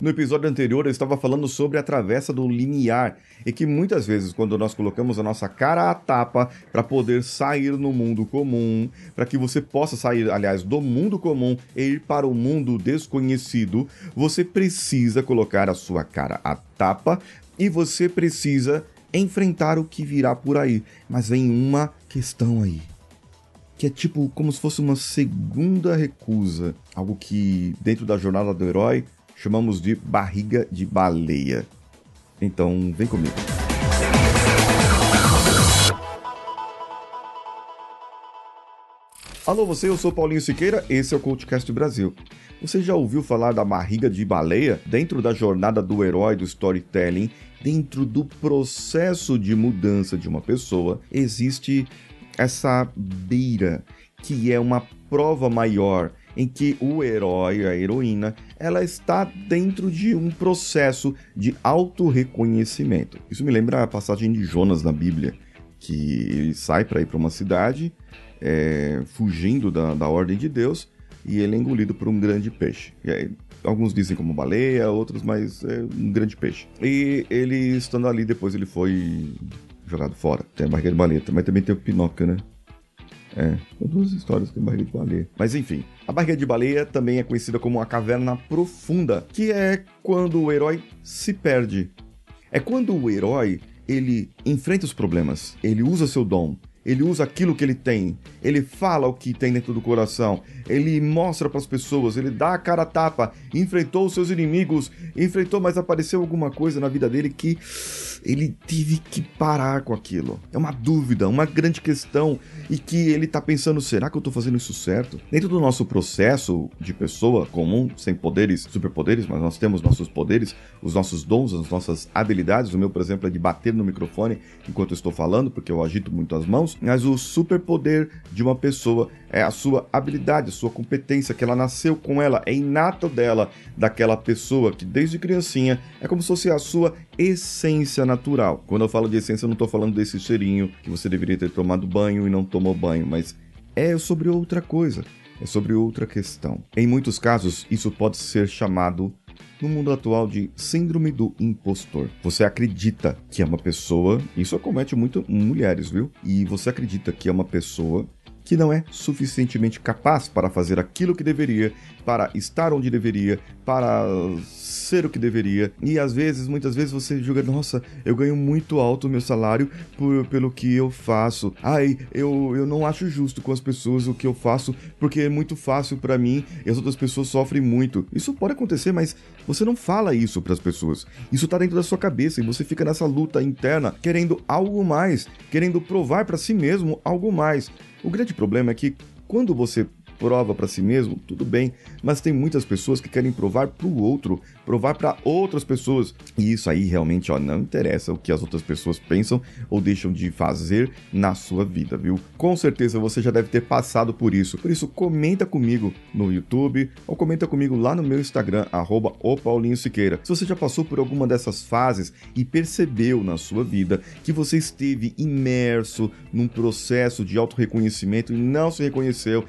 No episódio anterior eu estava falando sobre a travessa do limiar e que muitas vezes quando nós colocamos a nossa cara à tapa para poder sair no mundo comum, para que você possa sair, aliás, do mundo comum e ir para o mundo desconhecido, você precisa colocar a sua cara à tapa e você precisa enfrentar o que virá por aí. Mas vem uma questão aí que é tipo como se fosse uma segunda recusa, algo que dentro da jornada do herói chamamos de barriga de baleia. Então, vem comigo. Alô você, eu sou Paulinho Siqueira, esse é o CoachCast Brasil. Você já ouviu falar da barriga de baleia? Dentro da jornada do herói do storytelling, dentro do processo de mudança de uma pessoa, existe essa beira que é uma prova maior em que o herói, a heroína, ela está dentro de um processo de autorreconhecimento. Isso me lembra a passagem de Jonas na Bíblia, que ele sai para ir para uma cidade, é, fugindo da, da ordem de Deus, e ele é engolido por um grande peixe. Aí, alguns dizem como baleia, outros, mas é um grande peixe. E ele estando ali, depois ele foi jogado fora. Tem a barriga de baleia, mas também tem o Pinóquio, né? É, são duas histórias com barriga de baleia. Mas enfim, a barriga de baleia também é conhecida como a caverna profunda, que é quando o herói se perde. É quando o herói ele enfrenta os problemas, ele usa seu dom, ele usa aquilo que ele tem, ele fala o que tem dentro do coração, ele mostra para as pessoas, ele dá a cara a tapa, enfrentou os seus inimigos, enfrentou, mas apareceu alguma coisa na vida dele que ele teve que parar com aquilo. É uma dúvida, uma grande questão e que ele tá pensando, será que eu tô fazendo isso certo? Dentro do nosso processo de pessoa comum, sem poderes, superpoderes, mas nós temos nossos poderes, os nossos dons, as nossas habilidades. O meu, por exemplo, é de bater no microfone enquanto eu estou falando, porque eu agito muito as mãos mas o superpoder de uma pessoa é a sua habilidade, a sua competência, que ela nasceu com ela, é inato dela, daquela pessoa que desde criancinha é como se fosse a sua essência natural. Quando eu falo de essência, eu não estou falando desse cheirinho que você deveria ter tomado banho e não tomou banho, mas é sobre outra coisa, é sobre outra questão. Em muitos casos, isso pode ser chamado no mundo atual de síndrome do impostor. Você acredita que é uma pessoa, isso acomete muito mulheres, viu? E você acredita que é uma pessoa que não é suficientemente capaz para fazer aquilo que deveria, para estar onde deveria, para ser o que deveria. E às vezes, muitas vezes você julga, nossa, eu ganho muito alto o meu salário por, pelo que eu faço. Ai, eu, eu não acho justo com as pessoas o que eu faço porque é muito fácil para mim e as outras pessoas sofrem muito. Isso pode acontecer, mas você não fala isso para as pessoas. Isso tá dentro da sua cabeça e você fica nessa luta interna querendo algo mais, querendo provar para si mesmo algo mais. O grande problema é que quando você prova para si mesmo, tudo bem, mas tem muitas pessoas que querem provar para o outro, provar para outras pessoas. E isso aí realmente, ó, não interessa o que as outras pessoas pensam ou deixam de fazer na sua vida, viu? Com certeza você já deve ter passado por isso. Por isso, comenta comigo no YouTube ou comenta comigo lá no meu Instagram, arroba Siqueira. Se você já passou por alguma dessas fases e percebeu na sua vida que você esteve imerso num processo de autorreconhecimento e não se reconheceu,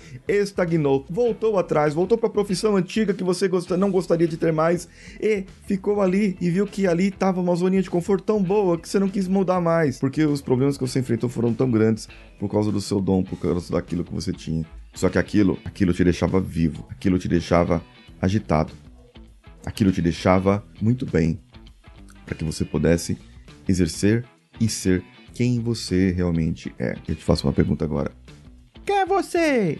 estagnou, voltou atrás, voltou para a profissão antiga que você não gostaria de ter mais e ficou ali e viu que ali estava uma zoninha de conforto tão boa que você não quis mudar mais, porque os problemas que você enfrentou foram tão grandes por causa do seu dom, por causa daquilo que você tinha. Só que aquilo, aquilo te deixava vivo, aquilo te deixava agitado. Aquilo te deixava muito bem para que você pudesse exercer e ser quem você realmente é. Eu te faço uma pergunta agora. Quem é você?